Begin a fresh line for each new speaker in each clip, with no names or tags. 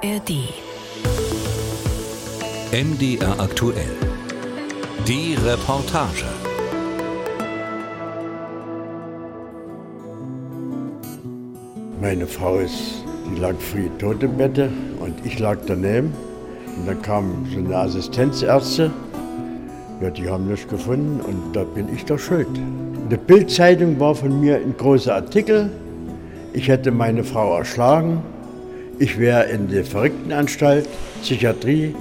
ARD.
MDR aktuell. Die Reportage.
Meine Frau ist, die lag früh tot im Bett und ich lag daneben. Und dann kamen so eine Assistenzärzte. Ja, die haben nichts gefunden und da bin ich doch schuld. In der Bildzeitung war von mir ein großer Artikel. Ich hätte meine Frau erschlagen. Ich wäre in der Verrücktenanstalt, Psychiatrie.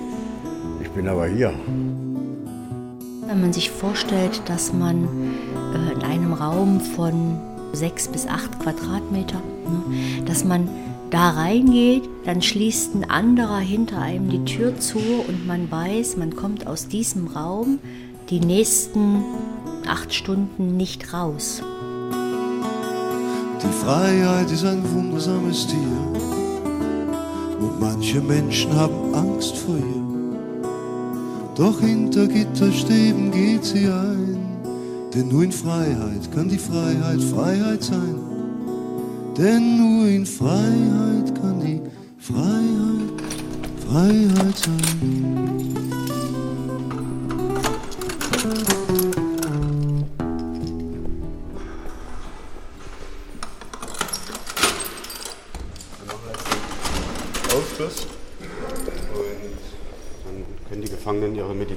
Ich bin aber hier.
Wenn man sich vorstellt, dass man äh, in einem Raum von sechs bis acht Quadratmeter, ne, dass man da reingeht, dann schließt ein anderer hinter einem die Tür zu und man weiß, man kommt aus diesem Raum die nächsten acht Stunden nicht raus.
Die Freiheit ist ein wundersames Tier und manche Menschen haben Angst vor ihr. Doch hinter Gitterstäben geht sie ein, denn nur in Freiheit kann die Freiheit Freiheit sein. Denn nur in Freiheit kann die Freiheit Freiheit sein.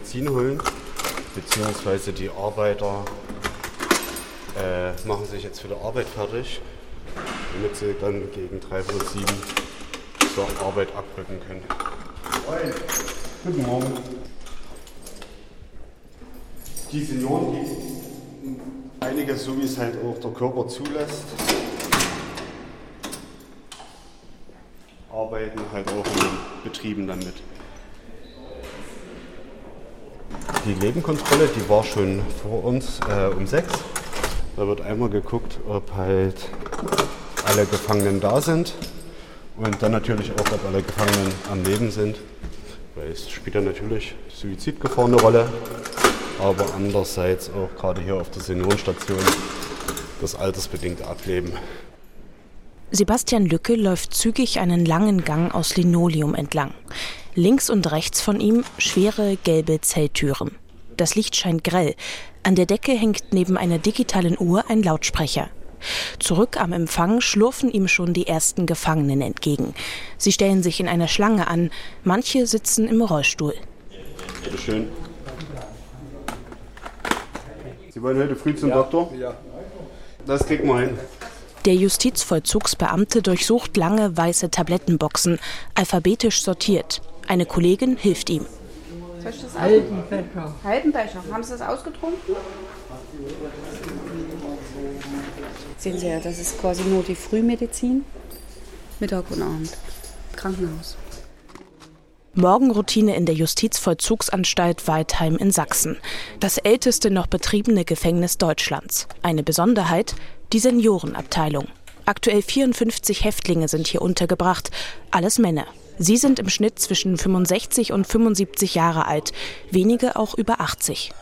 Medizin holen, beziehungsweise die Arbeiter äh, machen sich jetzt für die Arbeit fertig, damit sie dann gegen 3 Uhr 7 zur Arbeit abrücken können. Moin. Guten Morgen. Die Senioren, die einige, so wie es halt auch der Körper zulässt, arbeiten halt auch in den Betrieben damit. Die Nebenkontrolle, die war schon vor uns äh, um sechs. Da wird einmal geguckt, ob halt alle Gefangenen da sind und dann natürlich auch, ob alle Gefangenen am Leben sind. Weil es spielt ja natürlich Suizidgefahr eine Rolle, aber andererseits auch gerade hier auf der Seniorenstation das altersbedingte Ableben.
Sebastian Lücke läuft zügig einen langen Gang aus Linoleum entlang. Links und rechts von ihm schwere gelbe Zelltüren. Das Licht scheint grell. An der Decke hängt neben einer digitalen Uhr ein Lautsprecher. Zurück am Empfang schlurfen ihm schon die ersten Gefangenen entgegen. Sie stellen sich in einer Schlange an. Manche sitzen im Rollstuhl.
Bitte schön. Sie wollen heute früh zum Doktor? Ja. Das kriegen wir hin.
Der Justizvollzugsbeamte durchsucht lange weiße Tablettenboxen, alphabetisch sortiert. Eine Kollegin hilft ihm.
Soll ich das Halben Becher. Halben Becher. Haben Sie das ausgetrunken? Sehen Sie ja, das ist quasi nur die Frühmedizin. Mittag und Abend. Krankenhaus.
Morgenroutine in der Justizvollzugsanstalt Weidheim in Sachsen. Das älteste noch betriebene Gefängnis Deutschlands. Eine Besonderheit, die Seniorenabteilung. Aktuell 54 Häftlinge sind hier untergebracht, alles Männer. Sie sind im Schnitt zwischen 65 und 75 Jahre alt, wenige auch über 80.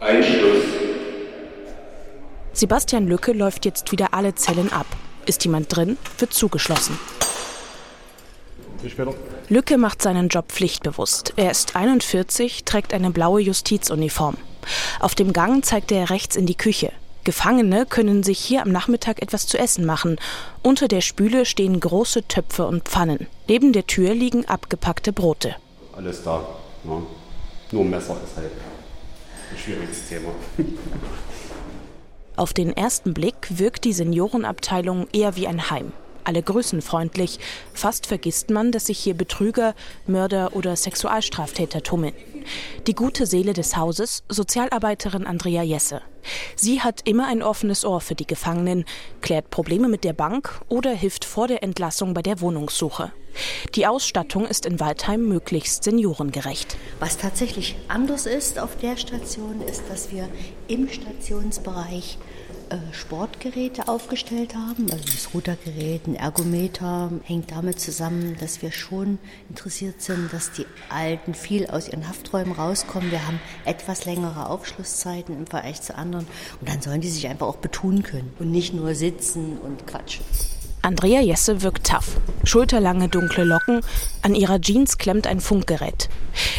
Einschluss.
Sebastian Lücke läuft jetzt wieder alle Zellen ab. Ist jemand drin, wird zugeschlossen. Lücke macht seinen Job pflichtbewusst. Er ist 41, trägt eine blaue Justizuniform. Auf dem Gang zeigt er rechts in die Küche. Gefangene können sich hier am Nachmittag etwas zu essen machen. Unter der Spüle stehen große Töpfe und Pfannen. Neben der Tür liegen abgepackte Brote.
Alles da. Ja. Nur Messer ist halt ein schwieriges Thema.
Auf den ersten Blick wirkt die Seniorenabteilung eher wie ein Heim. Alle grüßenfreundlich. Fast vergisst man, dass sich hier Betrüger, Mörder oder Sexualstraftäter tummeln. Die gute Seele des Hauses, Sozialarbeiterin Andrea Jesse. Sie hat immer ein offenes Ohr für die Gefangenen, klärt Probleme mit der Bank oder hilft vor der Entlassung bei der Wohnungssuche. Die Ausstattung ist in Waldheim möglichst seniorengerecht.
Was tatsächlich anders ist auf der Station, ist, dass wir im Stationsbereich Sportgeräte aufgestellt haben. Also das Rudergerät, ein Ergometer hängt damit zusammen, dass wir schon interessiert sind, dass die Alten viel aus ihren Hafträumen rauskommen. Wir haben etwas längere Aufschlusszeiten im Vergleich zu anderen. Und dann sollen die sich einfach auch betun können und nicht nur sitzen und quatschen.
Andrea Jesse wirkt tough. Schulterlange dunkle Locken, an ihrer Jeans klemmt ein Funkgerät.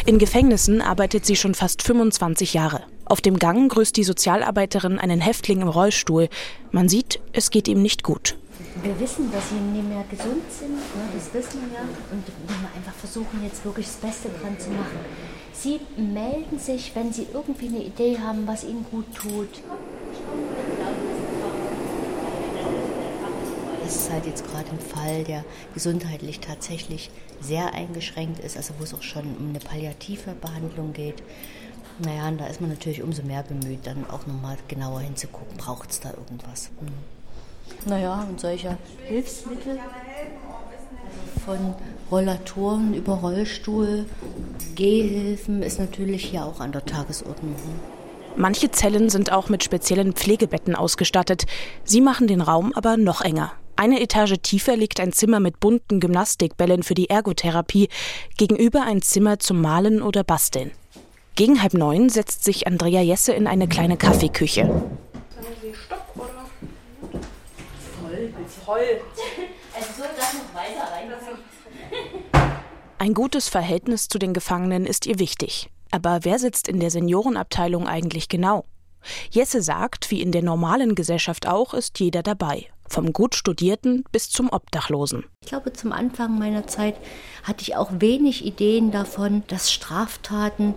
In Gefängnissen arbeitet sie schon fast 25 Jahre. Auf dem Gang grüßt die Sozialarbeiterin einen Häftling im Rollstuhl. Man sieht, es geht ihm nicht gut.
Wir wissen, dass sie nicht mehr gesund sind, ne? das wissen wir ja. Und wir einfach versuchen, jetzt wirklich das Beste dran zu machen. Sie melden sich, wenn Sie irgendwie eine Idee haben, was Ihnen gut tut. Das ist halt jetzt gerade ein Fall, der gesundheitlich tatsächlich sehr eingeschränkt ist, also wo es auch schon um eine palliative Behandlung geht. Naja, und da ist man natürlich umso mehr bemüht, dann auch nochmal genauer hinzugucken, braucht es da irgendwas. Hm. Naja, und solche Hilfsmittel von Rollatoren über Rollstuhl, Gehhilfen ist natürlich hier auch an der Tagesordnung. Hm.
Manche Zellen sind auch mit speziellen Pflegebetten ausgestattet. Sie machen den Raum aber noch enger. Eine Etage tiefer liegt ein Zimmer mit bunten Gymnastikbällen für die Ergotherapie, gegenüber ein Zimmer zum Malen oder Basteln. Gegen halb neun setzt sich Andrea Jesse in eine kleine Kaffeeküche. Ein gutes Verhältnis zu den Gefangenen ist ihr wichtig. Aber wer sitzt in der Seniorenabteilung eigentlich genau? Jesse sagt, wie in der normalen Gesellschaft auch, ist jeder dabei. Vom gut Studierten bis zum Obdachlosen.
Ich glaube, zum Anfang meiner Zeit hatte ich auch wenig Ideen davon, dass Straftaten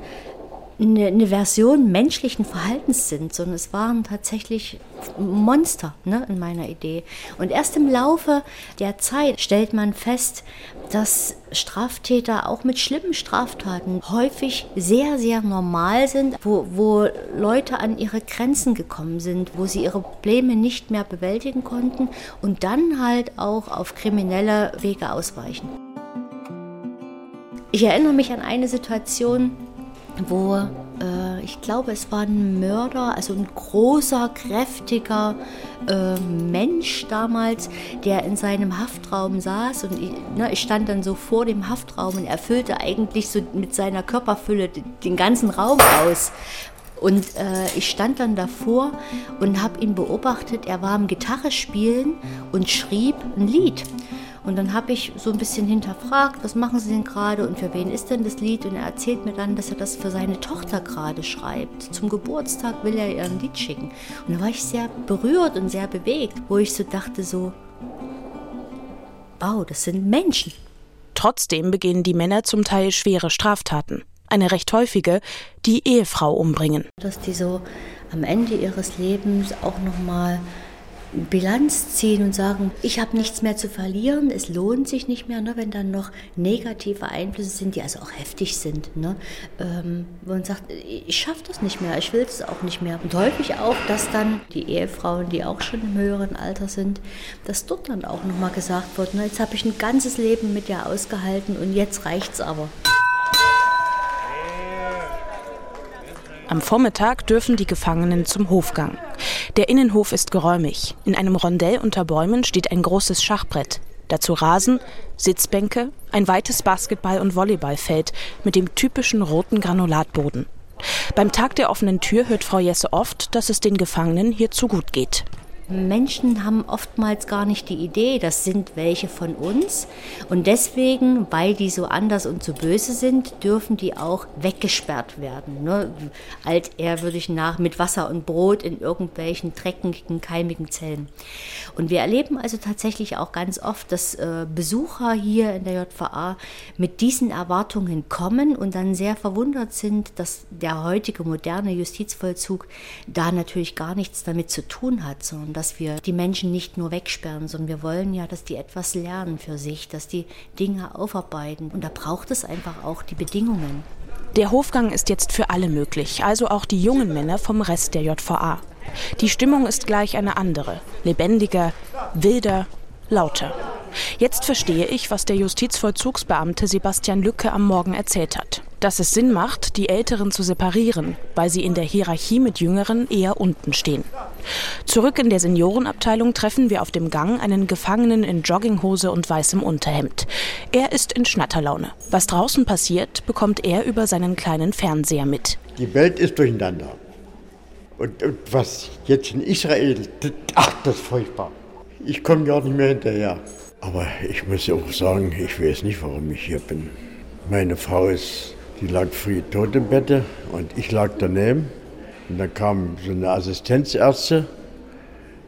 eine, eine, Version menschlichen Verhaltens sind, sondern es waren tatsächlich Monster ne, in meiner Idee. Und erst im Laufe der Zeit stellt man fest, dass Straftäter auch mit schlimmen Straftaten häufig sehr, sehr normal sind, wo, wo Leute an ihre Grenzen gekommen sind, wo sie ihre Probleme nicht mehr bewältigen konnten und dann halt auch auf kriminelle Wege ausweichen. Ich erinnere mich an eine Situation, wo äh, ich glaube, es war ein Mörder, also ein großer, kräftiger äh, Mensch damals, der in seinem Haftraum saß und ich, ne, ich, stand dann so vor dem Haftraum und er füllte eigentlich so mit seiner Körperfülle den, ganzen Raum aus. Und äh, ich stand dann davor und habe ihn beobachtet. Er war am Gitarre spielen und schrieb ein Lied. Und dann habe ich so ein bisschen hinterfragt, was machen Sie denn gerade und für wen ist denn das Lied? Und er erzählt mir dann, dass er das für seine Tochter gerade schreibt. Zum Geburtstag will er ihr ein Lied schicken. Und da war ich sehr berührt und sehr bewegt, wo ich so dachte so, wow, das sind Menschen.
Trotzdem begehen die Männer zum Teil schwere Straftaten. Eine recht häufige, die Ehefrau umbringen.
Dass die so am Ende ihres Lebens auch nochmal Bilanz ziehen und sagen, ich habe nichts mehr zu verlieren, es lohnt sich nicht mehr, ne, wenn dann noch negative Einflüsse sind, die also auch heftig sind. Ne, ähm, man sagt, ich schaffe das nicht mehr, ich will es auch nicht mehr. Und häufig auch, dass dann die Ehefrauen, die auch schon im höheren Alter sind, dass dort dann auch nochmal gesagt wird, ne, jetzt habe ich ein ganzes Leben mit dir ausgehalten und jetzt reicht's aber.
Am Vormittag dürfen die Gefangenen zum Hofgang. Der Innenhof ist geräumig. In einem Rondell unter Bäumen steht ein großes Schachbrett. Dazu Rasen, Sitzbänke, ein weites Basketball- und Volleyballfeld mit dem typischen roten Granulatboden. Beim Tag der offenen Tür hört Frau Jesse oft, dass es den Gefangenen hier zu gut geht.
Menschen haben oftmals gar nicht die Idee, das sind welche von uns. Und deswegen, weil die so anders und so böse sind, dürfen die auch weggesperrt werden. Ne? Altehrwürdig nach mit Wasser und Brot in irgendwelchen dreckigen, keimigen Zellen. Und wir erleben also tatsächlich auch ganz oft, dass äh, Besucher hier in der JVA mit diesen Erwartungen kommen und dann sehr verwundert sind, dass der heutige moderne Justizvollzug da natürlich gar nichts damit zu tun hat, sondern dass wir die Menschen nicht nur wegsperren, sondern wir wollen ja, dass die etwas lernen für sich, dass die Dinge aufarbeiten. Und da braucht es einfach auch die Bedingungen.
Der Hofgang ist jetzt für alle möglich, also auch die jungen Männer vom Rest der JVA. Die Stimmung ist gleich eine andere, lebendiger, wilder, lauter. Jetzt verstehe ich, was der Justizvollzugsbeamte Sebastian Lücke am Morgen erzählt hat. Dass es Sinn macht, die Älteren zu separieren, weil sie in der Hierarchie mit Jüngeren eher unten stehen. Zurück in der Seniorenabteilung treffen wir auf dem Gang einen Gefangenen in Jogginghose und weißem Unterhemd. Er ist in Schnatterlaune. Was draußen passiert, bekommt er über seinen kleinen Fernseher mit.
Die Welt ist durcheinander. Und, und was jetzt in Israel, ach, das ist furchtbar. Ich komme gar nicht mehr hinterher. Aber ich muss auch sagen, ich weiß nicht, warum ich hier bin. Meine Frau ist, die lag früh tot im Bett und ich lag daneben. Und dann kam so eine Assistenzärzte.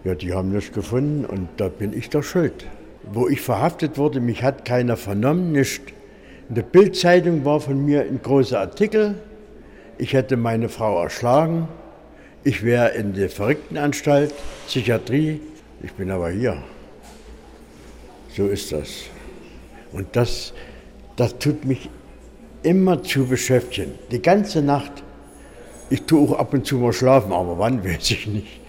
Ja, die haben nichts gefunden und da bin ich doch schuld. Wo ich verhaftet wurde, mich hat keiner vernommen, nicht. In der Bildzeitung war von mir ein großer Artikel. Ich hätte meine Frau erschlagen. Ich wäre in der Verrücktenanstalt, Psychiatrie. Ich bin aber hier. So ist das. Und das, das tut mich immer zu beschäftigen. Die ganze Nacht. Ich tue auch ab und zu mal schlafen, aber wann weiß ich nicht.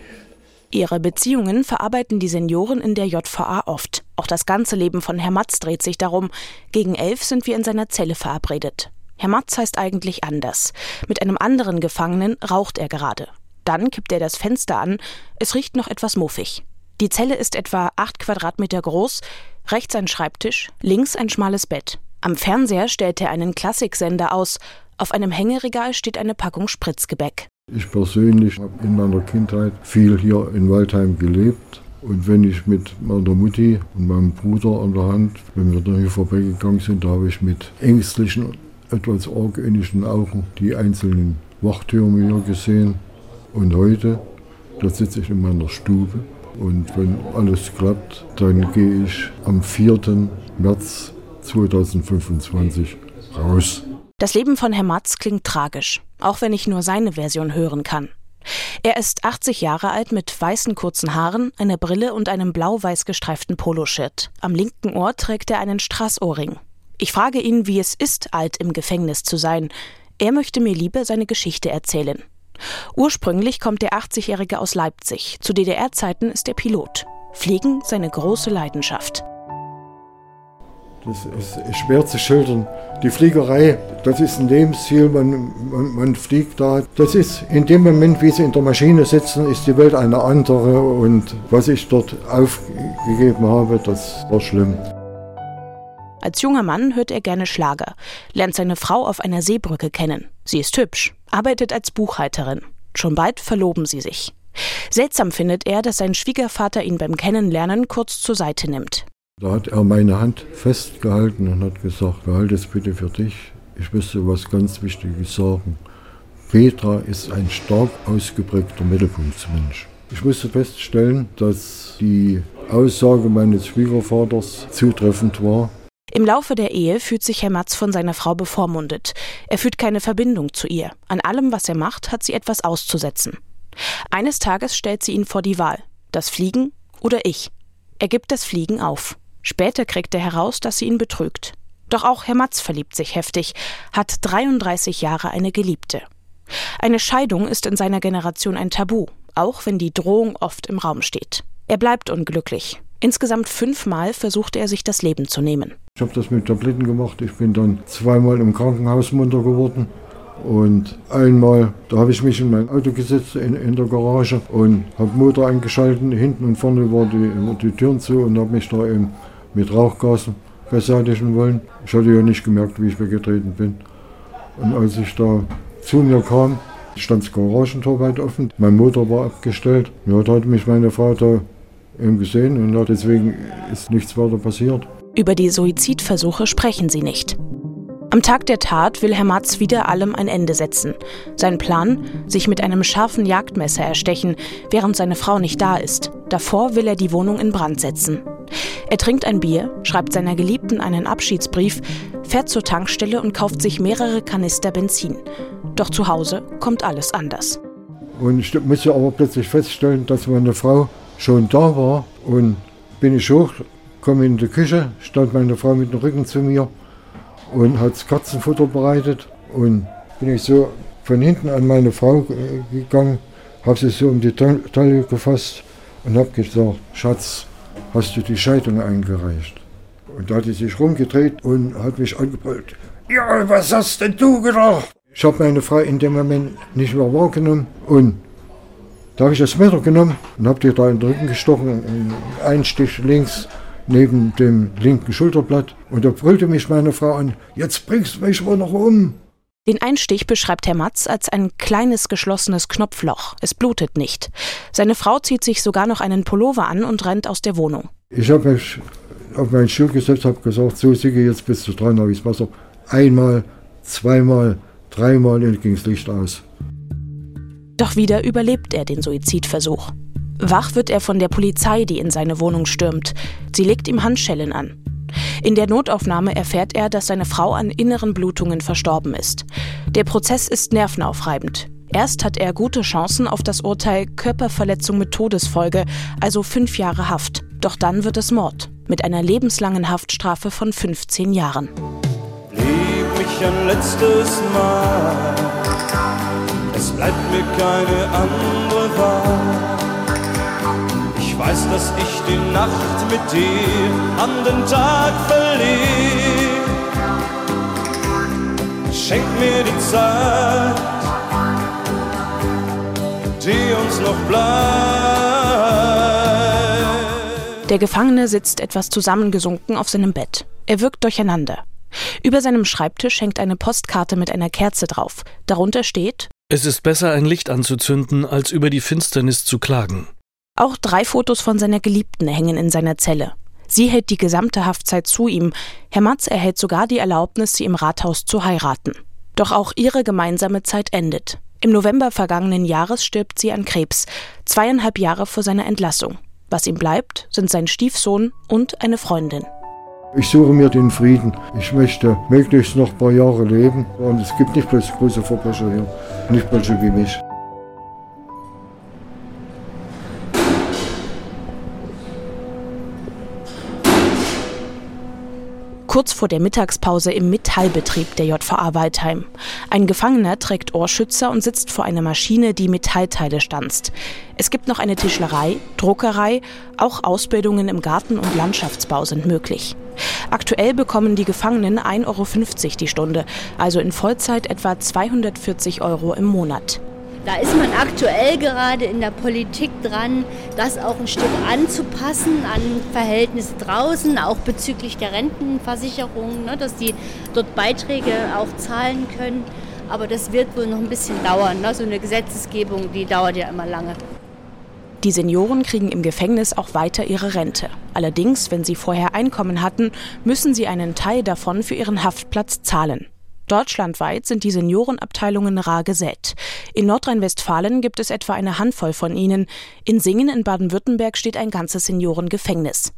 Ihre Beziehungen verarbeiten die Senioren in der JVA oft. Auch das ganze Leben von Herr Matz dreht sich darum. Gegen elf sind wir in seiner Zelle verabredet. Herr Matz heißt eigentlich anders. Mit einem anderen Gefangenen raucht er gerade. Dann kippt er das Fenster an. Es riecht noch etwas muffig. Die Zelle ist etwa acht Quadratmeter groß. Rechts ein Schreibtisch, links ein schmales Bett. Am Fernseher stellt er einen Klassiksender aus. Auf einem Hängeregal steht eine Packung Spritzgebäck.
Ich persönlich habe in meiner Kindheit viel hier in Waldheim gelebt. Und wenn ich mit meiner Mutti und meinem Bruder an der Hand, wenn wir da hier vorbeigegangen sind, da habe ich mit ängstlichen, etwas argwöhnischen Augen die einzelnen Wachtürme hier gesehen. Und heute, da sitze ich in meiner Stube und wenn alles klappt, dann gehe ich am 4. März 2025 raus.
Das Leben von Herrn Matz klingt tragisch, auch wenn ich nur seine Version hören kann. Er ist 80 Jahre alt mit weißen kurzen Haaren, einer Brille und einem blau-weiß gestreiften Poloshirt. Am linken Ohr trägt er einen Straßohrring. Ich frage ihn, wie es ist, alt im Gefängnis zu sein. Er möchte mir lieber seine Geschichte erzählen. Ursprünglich kommt der 80-Jährige aus Leipzig. Zu DDR-Zeiten ist er Pilot. Fliegen seine große Leidenschaft.
Das ist schwer zu schildern. Die Fliegerei, das ist ein Lebensziel, man, man, man, fliegt da. Das ist in dem Moment, wie Sie in der Maschine sitzen, ist die Welt eine andere und was ich dort aufgegeben habe, das war schlimm.
Als junger Mann hört er gerne Schlager, lernt seine Frau auf einer Seebrücke kennen. Sie ist hübsch, arbeitet als Buchhalterin. Schon bald verloben sie sich. Seltsam findet er, dass sein Schwiegervater ihn beim Kennenlernen kurz zur Seite nimmt.
Da hat er meine Hand festgehalten und hat gesagt, behalte es bitte für dich. Ich müsste was ganz Wichtiges sagen. Petra ist ein stark ausgeprägter Mittelpunktsmensch. Ich musste feststellen, dass die Aussage meines Schwiegervaters zutreffend war.
Im Laufe der Ehe fühlt sich Herr Matz von seiner Frau bevormundet. Er fühlt keine Verbindung zu ihr. An allem, was er macht, hat sie etwas auszusetzen. Eines Tages stellt sie ihn vor die Wahl: das Fliegen oder ich. Er gibt das Fliegen auf. Später kriegt er heraus, dass sie ihn betrügt. Doch auch Herr Matz verliebt sich heftig, hat 33 Jahre eine Geliebte. Eine Scheidung ist in seiner Generation ein Tabu, auch wenn die Drohung oft im Raum steht. Er bleibt unglücklich. Insgesamt fünfmal versuchte er sich das Leben zu nehmen.
Ich habe das mit Tabletten gemacht. Ich bin dann zweimal im Krankenhaus munter geworden. Und einmal, da habe ich mich in mein Auto gesetzt in, in der Garage und habe Motor eingeschaltet. Hinten und vorne waren die, die Türen zu und habe mich da eben mit Rauchgasen beseitigen wollen. Ich hatte ja nicht gemerkt, wie ich weggetreten bin. Und als ich da zu mir kam, stand das Garagentor weit offen. Mein Motor war abgestellt. Ja, hat mich Frau da eben gesehen und deswegen ist nichts weiter passiert.
Über die Suizidversuche sprechen sie nicht. Am Tag der Tat will Herr Matz wieder allem ein Ende setzen. Sein Plan, sich mit einem scharfen Jagdmesser erstechen, während seine Frau nicht da ist. Davor will er die Wohnung in Brand setzen. Er trinkt ein Bier, schreibt seiner Geliebten einen Abschiedsbrief, fährt zur Tankstelle und kauft sich mehrere Kanister Benzin. Doch zu Hause kommt alles anders.
Und ich musste aber plötzlich feststellen, dass meine Frau schon da war. Und bin ich hoch, komme in die Küche, stand meine Frau mit dem Rücken zu mir und hat Katzenfutter bereitet. Und bin ich so von hinten an meine Frau äh, gegangen, habe sie so um die Taille gefasst und habe gesagt, Schatz, hast du die Scheidung eingereicht? Und da hat sie sich rumgedreht und hat mich angebrüllt. Ja, was hast denn du gedacht? Ich habe meine Frau in dem Moment nicht mehr wahrgenommen und da habe ich das Messer genommen und habe dir da in den Rücken gestochen, einen Stich links neben dem linken Schulterblatt. Und da brüllte mich meine Frau an, jetzt bringst du mich wohl noch um.
Den Einstich beschreibt Herr Matz als ein kleines geschlossenes Knopfloch. Es blutet nicht. Seine Frau zieht sich sogar noch einen Pullover an und rennt aus der Wohnung.
Ich habe mich auf meinen Stuhl gesetzt, habe gesagt, so Sigi, jetzt bist du dran, habe ich Wasser. Einmal, zweimal, dreimal und ging das Licht aus.
Doch wieder überlebt er den Suizidversuch. Wach wird er von der Polizei, die in seine Wohnung stürmt. Sie legt ihm Handschellen an. In der Notaufnahme erfährt er, dass seine Frau an inneren Blutungen verstorben ist. Der Prozess ist nervenaufreibend. Erst hat er gute Chancen auf das Urteil Körperverletzung mit Todesfolge, also fünf Jahre Haft. Doch dann wird es Mord mit einer lebenslangen Haftstrafe von 15 Jahren.
Lieb mich ein letztes Mal, es bleibt mir keine andere Wahl. Weiß, dass ich die Nacht mit dir an den Tag verliere. Schenk mir die Zeit, die uns noch bleibt.
Der Gefangene sitzt etwas zusammengesunken auf seinem Bett. Er wirkt durcheinander. Über seinem Schreibtisch hängt eine Postkarte mit einer Kerze drauf. Darunter steht
Es ist besser, ein Licht anzuzünden, als über die Finsternis zu klagen.
Auch drei Fotos von seiner Geliebten hängen in seiner Zelle. Sie hält die gesamte Haftzeit zu ihm. Herr Matz erhält sogar die Erlaubnis, sie im Rathaus zu heiraten. Doch auch ihre gemeinsame Zeit endet. Im November vergangenen Jahres stirbt sie an Krebs, zweieinhalb Jahre vor seiner Entlassung. Was ihm bleibt, sind sein Stiefsohn und eine Freundin.
Ich suche mir den Frieden. Ich möchte möglichst noch ein paar Jahre leben. Und es gibt nicht bloß große Verbrecher hier, nicht welche wie mich.
Kurz vor der Mittagspause im Metallbetrieb der JVA Waldheim. Ein Gefangener trägt Ohrschützer und sitzt vor einer Maschine, die Metallteile stanzt. Es gibt noch eine Tischlerei, Druckerei, auch Ausbildungen im Garten- und Landschaftsbau sind möglich. Aktuell bekommen die Gefangenen 1,50 Euro die Stunde, also in Vollzeit etwa 240 Euro im Monat.
Da ist man aktuell gerade in der Politik dran, das auch ein Stück anzupassen an Verhältnisse draußen, auch bezüglich der Rentenversicherung, ne, dass die dort Beiträge auch zahlen können. Aber das wird wohl noch ein bisschen dauern. Ne? So eine Gesetzesgebung, die dauert ja immer lange.
Die Senioren kriegen im Gefängnis auch weiter ihre Rente. Allerdings, wenn sie vorher Einkommen hatten, müssen sie einen Teil davon für ihren Haftplatz zahlen. Deutschlandweit sind die Seniorenabteilungen rar gesät. In Nordrhein-Westfalen gibt es etwa eine Handvoll von ihnen. In Singen in Baden-Württemberg steht ein ganzes Seniorengefängnis.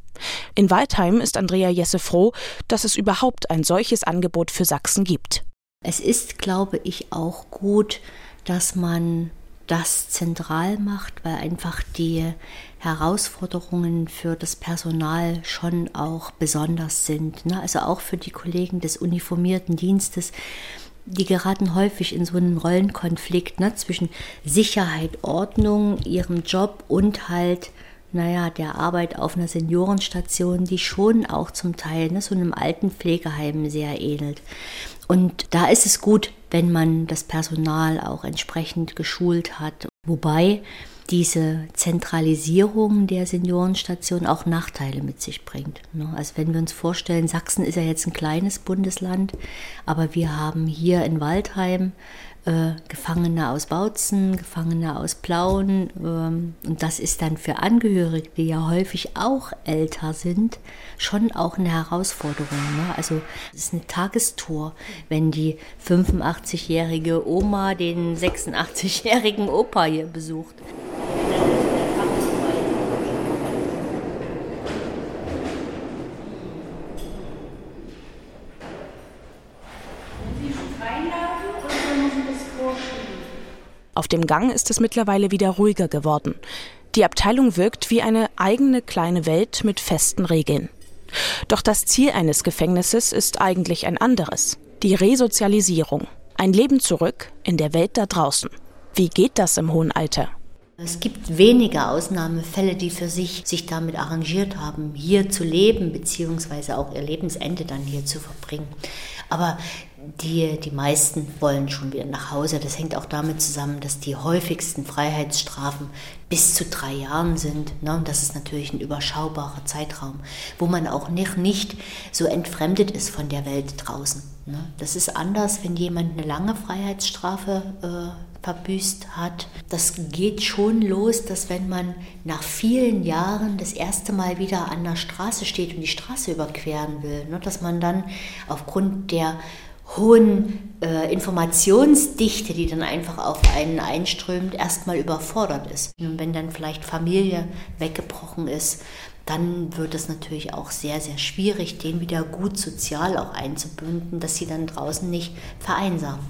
In Waldheim ist Andrea Jesse froh, dass es überhaupt ein solches Angebot für Sachsen gibt.
Es ist, glaube ich, auch gut, dass man das zentral macht, weil einfach die Herausforderungen für das Personal schon auch besonders sind. Ne? Also auch für die Kollegen des uniformierten Dienstes. Die geraten häufig in so einen Rollenkonflikt ne? zwischen Sicherheit, Ordnung, ihrem Job und halt naja, der Arbeit auf einer Seniorenstation, die schon auch zum Teil ne, so einem alten Pflegeheim sehr ähnelt. Und da ist es gut, wenn man das Personal auch entsprechend geschult hat. Wobei diese Zentralisierung der Seniorenstation auch Nachteile mit sich bringt. Ne? Also wenn wir uns vorstellen, Sachsen ist ja jetzt ein kleines Bundesland, aber wir haben hier in Waldheim äh, Gefangene aus Bautzen, Gefangene aus Plauen. Ähm, und das ist dann für Angehörige, die ja häufig auch älter sind, schon auch eine Herausforderung. Ne? Also es ist eine Tagestour, wenn die 85-jährige Oma den 86-jährigen Opa hier besucht.
Auf dem Gang ist es mittlerweile wieder ruhiger geworden. Die Abteilung wirkt wie eine eigene kleine Welt mit festen Regeln. Doch das Ziel eines Gefängnisses ist eigentlich ein anderes. Die Resozialisierung. Ein Leben zurück in der Welt da draußen. Wie geht das im hohen Alter?
Es gibt wenige Ausnahmefälle, die für sich sich damit arrangiert haben, hier zu leben, beziehungsweise auch ihr Lebensende dann hier zu verbringen. Aber die, die meisten wollen schon wieder nach Hause. Das hängt auch damit zusammen, dass die häufigsten Freiheitsstrafen bis zu drei Jahren sind. Ne? Und das ist natürlich ein überschaubarer Zeitraum, wo man auch nicht, nicht so entfremdet ist von der Welt draußen. Ne? Das ist anders, wenn jemand eine lange Freiheitsstrafe äh, verbüßt hat. Das geht schon los, dass wenn man nach vielen Jahren das erste Mal wieder an der Straße steht und die Straße überqueren will, ne? dass man dann aufgrund der hohen äh, Informationsdichte, die dann einfach auf einen einströmt, erstmal überfordert ist. Und wenn dann vielleicht Familie weggebrochen ist, dann wird es natürlich auch sehr, sehr schwierig, den wieder gut sozial auch einzubinden, dass sie dann draußen nicht vereinsamen.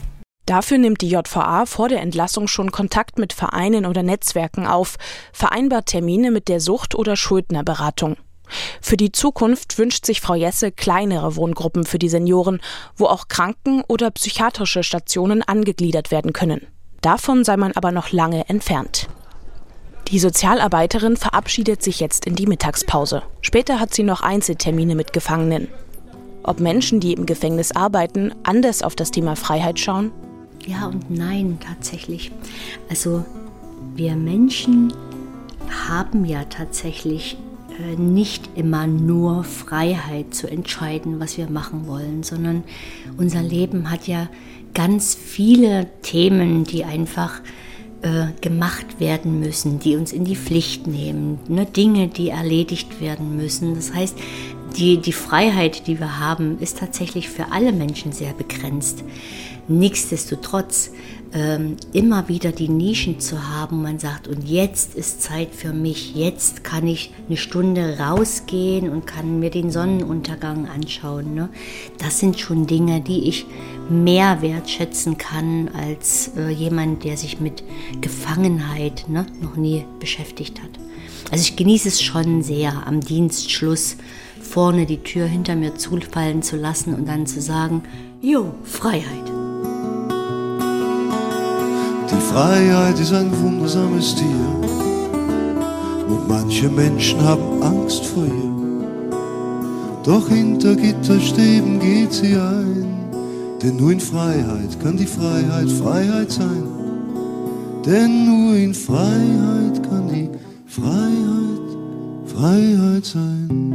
Dafür nimmt die JVA vor der Entlassung schon Kontakt mit Vereinen oder Netzwerken auf, vereinbart Termine mit der Sucht- oder Schuldnerberatung. Für die Zukunft wünscht sich Frau Jesse kleinere Wohngruppen für die Senioren, wo auch Kranken- oder psychiatrische Stationen angegliedert werden können. Davon sei man aber noch lange entfernt. Die Sozialarbeiterin verabschiedet sich jetzt in die Mittagspause. Später hat sie noch Einzeltermine mit Gefangenen. Ob Menschen, die im Gefängnis arbeiten, anders auf das Thema Freiheit schauen?
Ja und nein, tatsächlich. Also wir Menschen haben ja tatsächlich nicht immer nur Freiheit zu entscheiden, was wir machen wollen, sondern unser Leben hat ja ganz viele Themen, die einfach äh, gemacht werden müssen, die uns in die Pflicht nehmen, ne? Dinge, die erledigt werden müssen. Das heißt, die, die Freiheit, die wir haben, ist tatsächlich für alle Menschen sehr begrenzt. Nichtsdestotrotz ähm, immer wieder die Nischen zu haben, man sagt, und jetzt ist Zeit für mich, jetzt kann ich eine Stunde rausgehen und kann mir den Sonnenuntergang anschauen. Ne? Das sind schon Dinge, die ich mehr wertschätzen kann als äh, jemand, der sich mit Gefangenheit ne, noch nie beschäftigt hat. Also ich genieße es schon sehr, am Dienstschluss vorne die Tür hinter mir zufallen zu lassen und dann zu sagen, Jo, Freiheit.
Freiheit ist ein wundersames Tier und manche Menschen haben Angst vor ihr. Doch hinter Gitterstäben geht sie ein, denn nur in Freiheit kann die Freiheit Freiheit sein. Denn nur in Freiheit kann die Freiheit Freiheit sein.